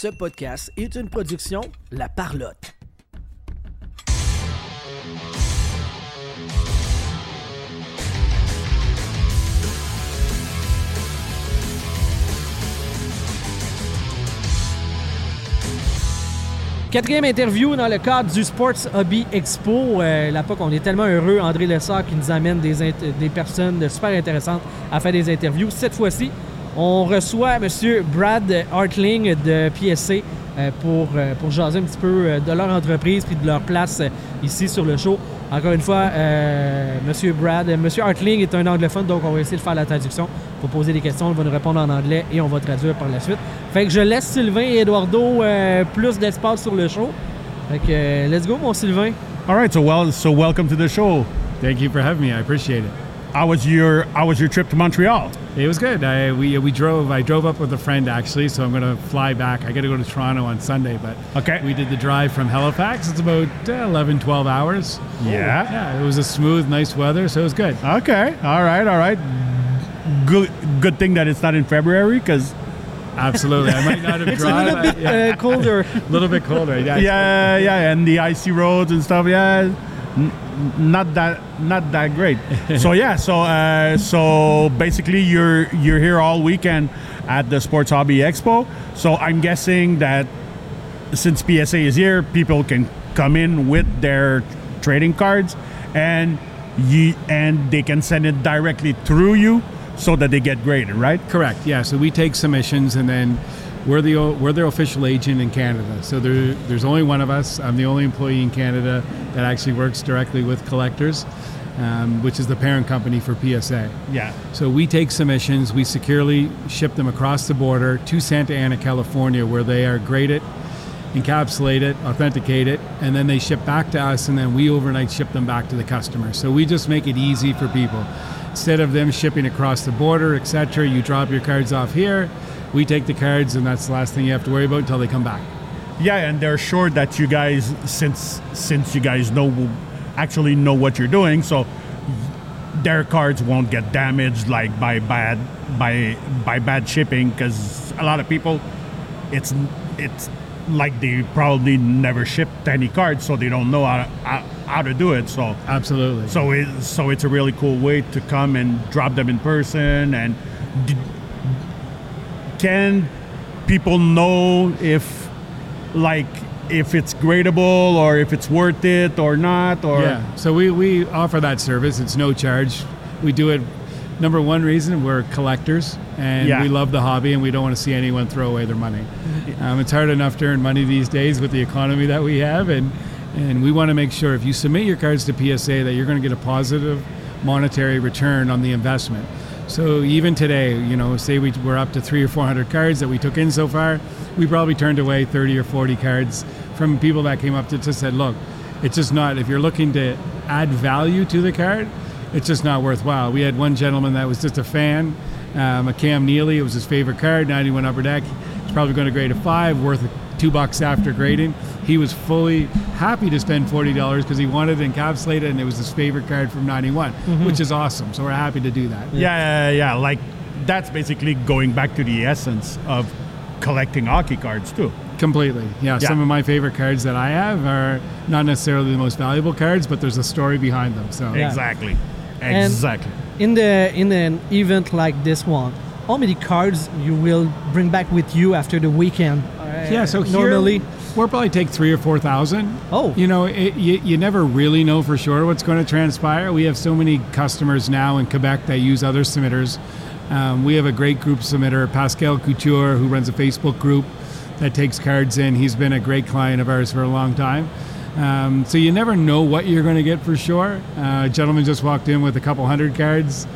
Ce podcast est une production La Parlotte. Quatrième interview dans le cadre du Sports Hobby Expo. Euh, là on est tellement heureux, André Lessard qui nous amène des personnes super intéressantes à faire des interviews. Cette fois-ci, on reçoit M. Brad Hartling de PSC euh, pour, euh, pour jaser un petit peu de leur entreprise et de leur place ici sur le show. Encore une fois, euh, Monsieur Brad, euh, Monsieur Hartling est un anglophone, donc on va essayer de faire la traduction pour poser des questions. Il va nous répondre en anglais et on va traduire par la suite. Fait que je laisse Sylvain et Eduardo euh, plus d'espace sur le show. Fait que euh, let's go, mon Sylvain. All right, so well, so welcome to the show. Thank you for having me. I appreciate it. How was your How was your trip to Montreal? It was good. I, we, we drove. I drove up with a friend actually, so I'm going to fly back. I got to go to Toronto on Sunday, but Okay. we did the drive from Halifax. It's about uh, 11, 12 hours. Yeah. Yeah, it was a smooth, nice weather, so it was good. Okay. All right. All right. Good. Good thing that it's not in February, because Absolutely. I might not have It's a little bit uh, colder. a little bit colder. Yeah. yeah, yeah, and the icy roads and stuff. Yeah, not that not that great. so yeah, so uh, so basically you're you're here all weekend at the Sports Hobby Expo. So I'm guessing that since PSA is here, people can come in with their trading cards, and you and they can send it directly through you, so that they get graded, right? Correct. Yeah. So we take submissions, and then we're the we're their official agent in Canada. So there, there's only one of us. I'm the only employee in Canada that actually works directly with collectors, um, which is the parent company for PSA. Yeah. So we take submissions, we securely ship them across the border to Santa Ana, California, where they are graded, encapsulated, authenticated, and then they ship back to us, and then we overnight ship them back to the customer. So we just make it easy for people. Instead of them shipping across the border, etc., you drop your cards off here, we take the cards, and that's the last thing you have to worry about until they come back. Yeah, and they're sure that you guys, since since you guys know actually know what you're doing, so their cards won't get damaged like by bad by by bad shipping because a lot of people, it's it's like they probably never shipped any cards, so they don't know how, how, how to do it. So Absolutely. so it so it's a really cool way to come and drop them in person and. Can people know if like if it's gradable or if it's worth it or not or Yeah. So we, we offer that service. It's no charge. We do it. Number one reason we're collectors and Yeah. we love the hobby and we don't want to see anyone throw away their money. Um, it's hard enough to earn money these days with the economy that we have, and and we want to make sure if you submit your cards to PSA that you're going to get a positive monetary return on the investment. So even today, you know, say we, we're up to three or four hundred cards that we took in so far, we probably turned away thirty or forty cards from people that came up to just said, "Look, it's just not. If you're looking to add value to the card, it's just not worthwhile." We had one gentleman that was just a fan, um, a Cam Neely. It was his favorite card, 91 upper deck. He's probably going to grade a five, worth two bucks after grading. He was fully happy to spend forty dollars because he wanted it encapsulated, and it was his favorite card from '91, mm-hmm. which is awesome. So we're happy to do that. yeah yeah, yeah like that's basically going back to the essence of collecting hockey cards too Completely. Yeah, Yeah. Some of my favorite cards that I have are not necessarily the most valuable cards, but there's a story behind them. So Yeah. exactly And- exactly In the in an event like this one, how many cards you will bring back with you after the weekend? Yeah, so here, normally, we'll probably take three or four thousand. Oh. you know, it, you, you never really know for sure what's going to transpire. We have so many customers now in Quebec that use other submitters. Um, we have a great group submitter, Pascal Couture, who runs a Facebook group that takes cards in. He's been a great client of ours for a long time. Um, so you never know what you're going to get for sure. Uh, a gentleman just walked in with a couple hundred cards.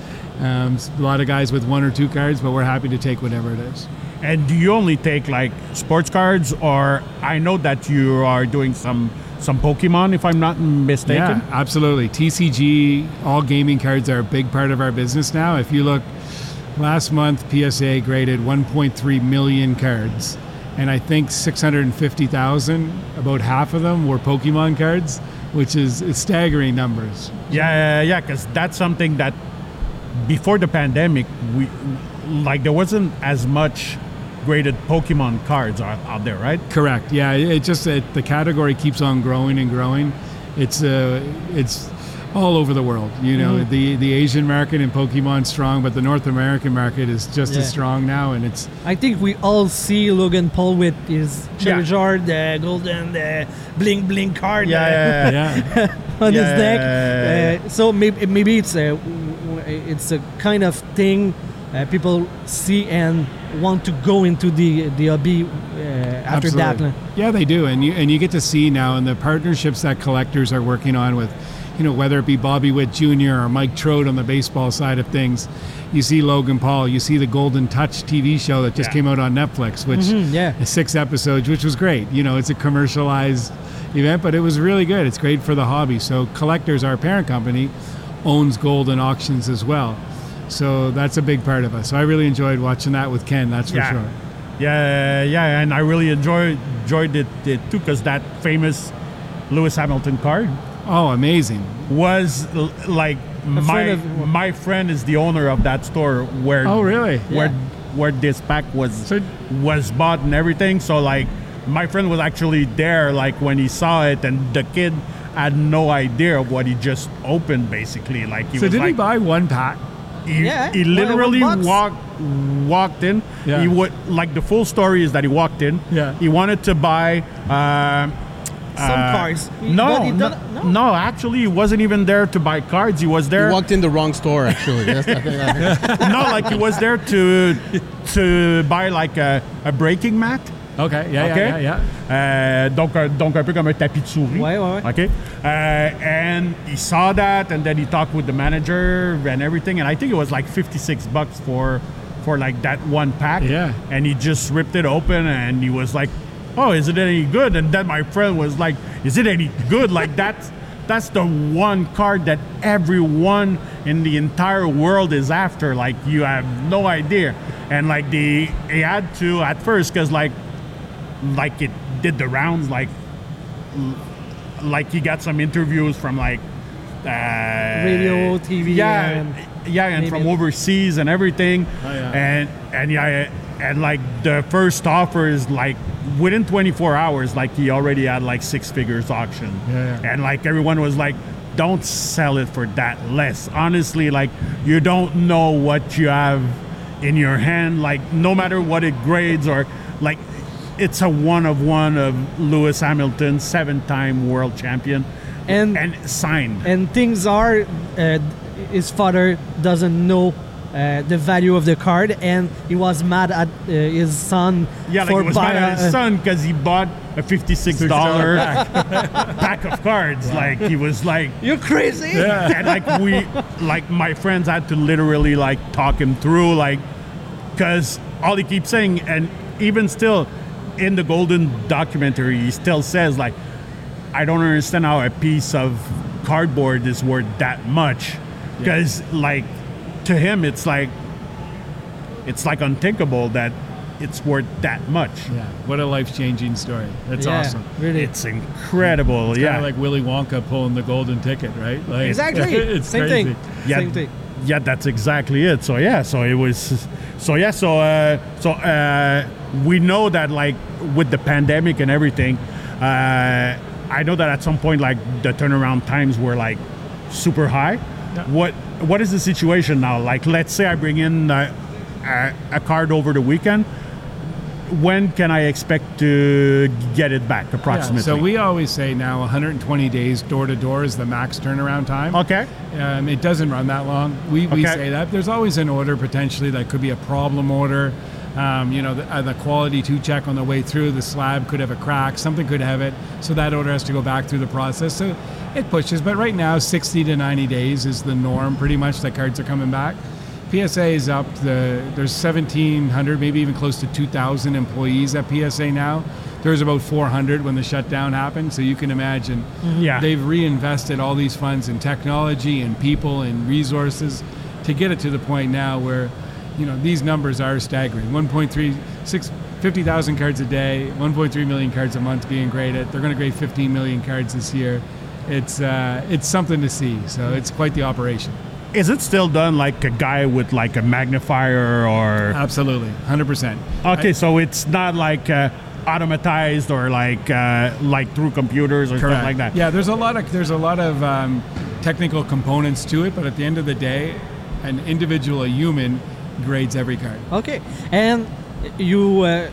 Um, a lot of guys with one or two cards, but we're happy to take whatever it is. and do you only take like sports cards or i know that you are doing some some pokemon if i'm not mistaken Yeah, absolutely. TCG, all gaming cards are a big part of our business now. If you look, last month PSA graded 1.3 million cards, and I think 650,000, about half of them were Pokemon cards, which is is staggering numbers. Yeah, yeah, yeah, because that's something that before the pandemic, we like there wasn't as much graded Pokemon cards out, out there, right? Correct. Yeah, it just it, the category keeps on growing and growing. It's uh, it's all over the world. You know, Mm-hmm. the the Asian market in Pokemon strong, but the North American market is just Yeah. as strong now, and it's I think we all see Logan Paul with his Yeah. Charizard, the golden, the bling bling card uh, yeah. yeah, on his Yeah. neck. Uh, so maybe, maybe it's a it's a kind of thing uh, people see and want to go into the the hobby uh, after that. Yeah, they do, and you and you get to see now, and the partnerships that collectors are working on with, you know, whether it be Bobby Witt Jr. or Mike Trout on the baseball side of things. You see Logan Paul, you see the Goldin Touch TV show that just Yeah. came out on Netflix, which Mhm, yeah. six episodes, which was great. You know, it's a commercialized event, but it was really good. It's great for the hobby. So collectors, our parent company, owns Goldin Auctions as well. So that's a big part of us. So I really enjoyed watching that with Ken. That's for yeah. sure. Yeah, yeah, and I really enjoyed enjoyed it, it too because that famous Lewis Hamilton card Oh, amazing. was l- like my friend of- my friend is the owner of that store where Oh, really? where Yeah. where this pack was So- was bought and everything. So like my friend was actually there like when he saw it and the kid had no idea of what he just opened basically like he So was did like he buy one pack? he, Yeah, he literally walked walked in. Yeah. He would like the full story is that he walked in. Yeah. He wanted to buy um, Some uh, cards. He- No, no, no. no, Actually, he wasn't even there to buy cards. He was there. He walked in the wrong store, actually. That's, I think, I think- no, like he was there to to buy like a, a breaking mat. Okay, yeah, OK? yeah, yeah, yeah. Euh, donc, un- donc un peu comme un tapis de souris. Ouais, ouais, ouais. OK? Uh, and he saw that, and then he talked with the manager and everything, and I think it was like 56 bucks for for like that one pack. Yeah. And he just ripped it open, and he was like, "Oh, is it any good?" And then my friend was like, "Is it any good?" like that's that's the one card that everyone in the entire world is after. Like you have no idea, and like the he had to at first because like like it did the rounds like like he got some interviews from like uh, Radio, TV, yeah and yeah and maybe- from overseas and everything Oh, yeah. and and yeah and like the first offer is like within 24 hours like he already had like six figures auction Yeah, yeah. and like everyone was like don't sell it for that less honestly like you don't know what you have in your hand like no matter what it grades or like it's a one of one of lewis hamilton seven-time world champion And- and signed. and things are uh, his father doesn't know uh, the value of the card and he was mad at uh, his son Yeah, like for he was mad at his son because he bought a fifty-six dollar pack. of cards. Like he was like, you're crazy? And like we, like my friends had to literally like talk him through, like, because all he keeps saying, and even still, in the Goldin documentary, he still says like, I don't understand how a piece of cardboard is worth that much, because like, to him, it's like, it's like unthinkable that it's worth that much. Yeah, what a life changing story. That's Yeah, awesome. really It's incredible. Kind yeah. of like Willy Wonka pulling the golden ticket, right? Like, exactly it's same crazy. thing yeah, same thing yeah, that's exactly it. So yeah, so it was, so yeah, so uh, so uh, we know that like with the pandemic and everything, uh, I know that at some point like the turnaround times were like super high. Yeah. What what is the situation now? Like, let's say I bring in uh, a, a card over the weekend. When can I expect to get it back Yeah, approximately? so we always say now 120 days door to door is the max turnaround time. okay. Um, it doesn't run that long. We, we say that. There's always an order potentially that could be a problem order. Um, you know, the, uh, the quality to check on the way through, the slab could have a crack, something could have it. So that order has to go back through the process. So it pushes. But right now, 60 to 90 days is the norm pretty much that cards are coming back. PSA is up. The, there's 1,700, maybe even close to 2,000 employees at PSA now. There was about 400 when the shutdown happened. So you can imagine Yeah. they've reinvested all these funds in technology and people and resources to get it to the point now where you know these numbers are staggering 1.3 6 50,000 cards a day 1.3 million cards a month being graded they're going to grade 15 million cards this year it's uh, it's something to see so it's quite the operation is it still done like a guy with like a magnifier or? Absolutely, hundred percent. Okay, so it's not like uh, automatized or like uh, like through computers or stuff like that. Yeah, there's a lot of there's a lot of um, technical components to it, but at the end of the day, an individual, a human, grades every card. Okay, and you uh,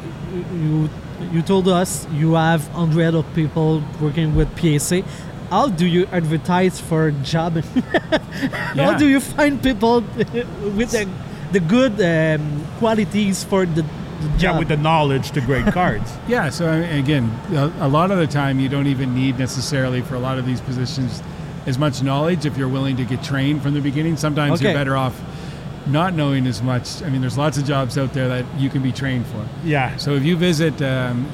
you you told us you have hundred of people working with PSA. How do you advertise for job? How do you find people with the, the good um, qualities for the, the job? Yeah, with the knowledge to grade cards. Yeah, so again, a, a lot of the time you don't even need necessarily for a lot of these positions as much knowledge if you're willing to get trained from the beginning. Sometimes Okay. you're better off not knowing as much. I mean, there's lots of jobs out there that you can be trained for. Yeah. So if you visit, um,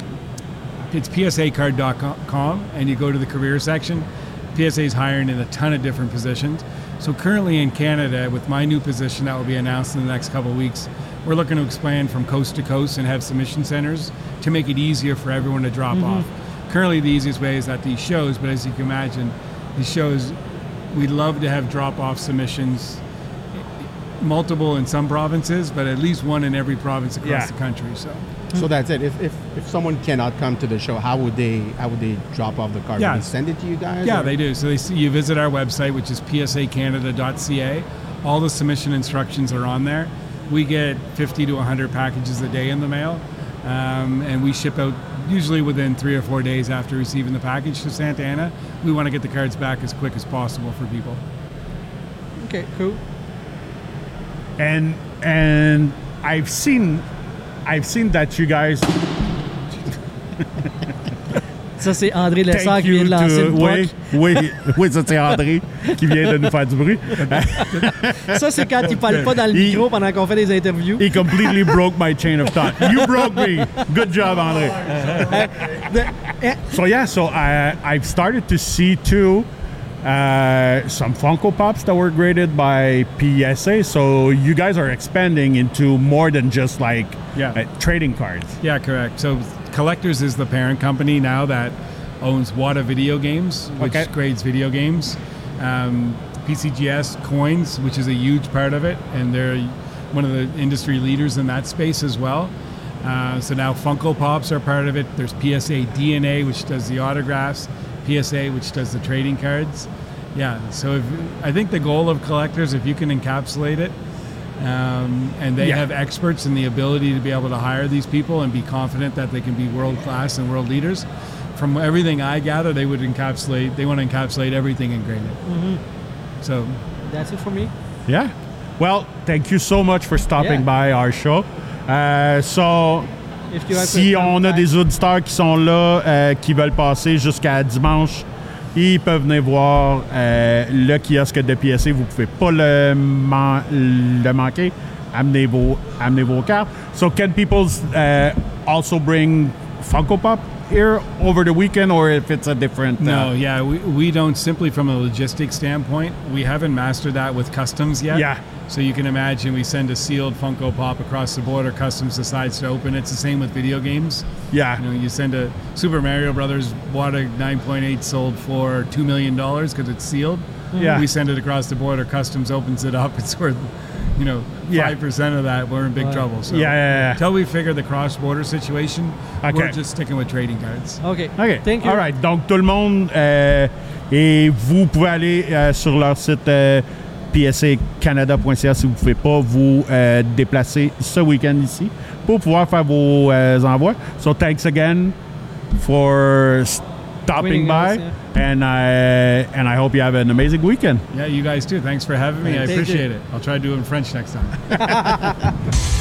it's psacard.com and you go to the career section, PSA is hiring in a ton of different positions. So currently in Canada, with my new position that will be announced in the next couple of weeks, we're looking to expand from coast to coast and have submission centers to make it easier for everyone to drop off. Currently, the easiest way is at these shows, but as you can imagine, these shows, we'd love to have drop off submissions multiple in some provinces, but at least one in every province across Yeah. the country. So So that's it. If, if if someone cannot come to the show, how would they how would they drop off the card? Yeah. Would send it to you guys? Yeah, or- they do. So they see you visit our website, which is psacanada.ca. All the submission instructions are on there. We get 50 to 100 packages a day in the mail, um, and we ship out usually within three or four days after receiving the package to Santa Ana. We want to get the cards back as quick as possible for people. okay, cool. And and I've seen I've seen that you guys Ça, c'est André Lessard qui vient de lancer to une oui, oui, oui, ça c'est André qui vient de nous faire du bruit. Ça, c'est quand il parle pas dans le Il- micro pendant qu'on fait des interviews. He completely broke my chain of thought. You broke me. Good job, André. Eh, So yeah, so I I've started to see too uh, some Funko Pops that were graded by PSA. So you guys are expanding into more than just like Yeah. uh, trading cards. Yeah, correct. So Collectors is the parent company now that owns Wata Video Games, which Okay. grades video games. Um, PCGS Coins, which is a huge part of it, and they're one of the industry leaders in that space as well. Uh, so now Funko Pops are part of it. There's PSA DNA, which does the autographs. PSA, which does the trading cards. Yeah. So if, I think the goal of collectors, if you can encapsulate it, um, and they Yeah. have experts and the ability to be able to hire these people and be confident that they can be world class and world leaders. From everything I gather, they would encapsulate. They want to encapsulate everything in graded. So That's it for me. Yeah. Well, thank you so much for stopping Yeah. by our show. Uh, so, If you have si on a des auditeurs qui sont là, euh, qui veulent passer jusqu'à dimanche, ils peuvent venir voir euh, le kiosque de PSC. Vous pouvez pas le, man- le manquer. Amenez vos, amenez vos cartes. So, can people uh, also bring Funko Pop here over the weekend, or if it's a different? uh, no, yeah, we, we don't simply from a logistics standpoint. We haven't mastered that with customs yet. Yeah. So you can imagine we send a sealed Funko Pop across the border. Customs decides to open. It's the same with video games. Yeah. You know, you send a Super Mario Brothers Wata 9.8 sold for two million dollars because it's sealed. Yeah. We send it across the border. Customs opens it up. It's worth, you know, Yeah. five percent of that. We're in big Wow. trouble. So Yeah, yeah, yeah. Until we figure the cross-border situation, Okay. we're just sticking with trading cards. OK. OK. Thank you. All right. Donc, tout le monde, euh, et vous pouvez aller euh, sur leur site euh, psacanada.ca si vous ne pouvez pas vous euh, déplacer ce week-end ici pour pouvoir faire vos euh, envois. So, thanks again for stopping Joining by. us, And I, and I hope you have an amazing weekend. Yeah, you guys too. Thanks for having me. I Thank you. appreciate it. I'll try to do it in French next time.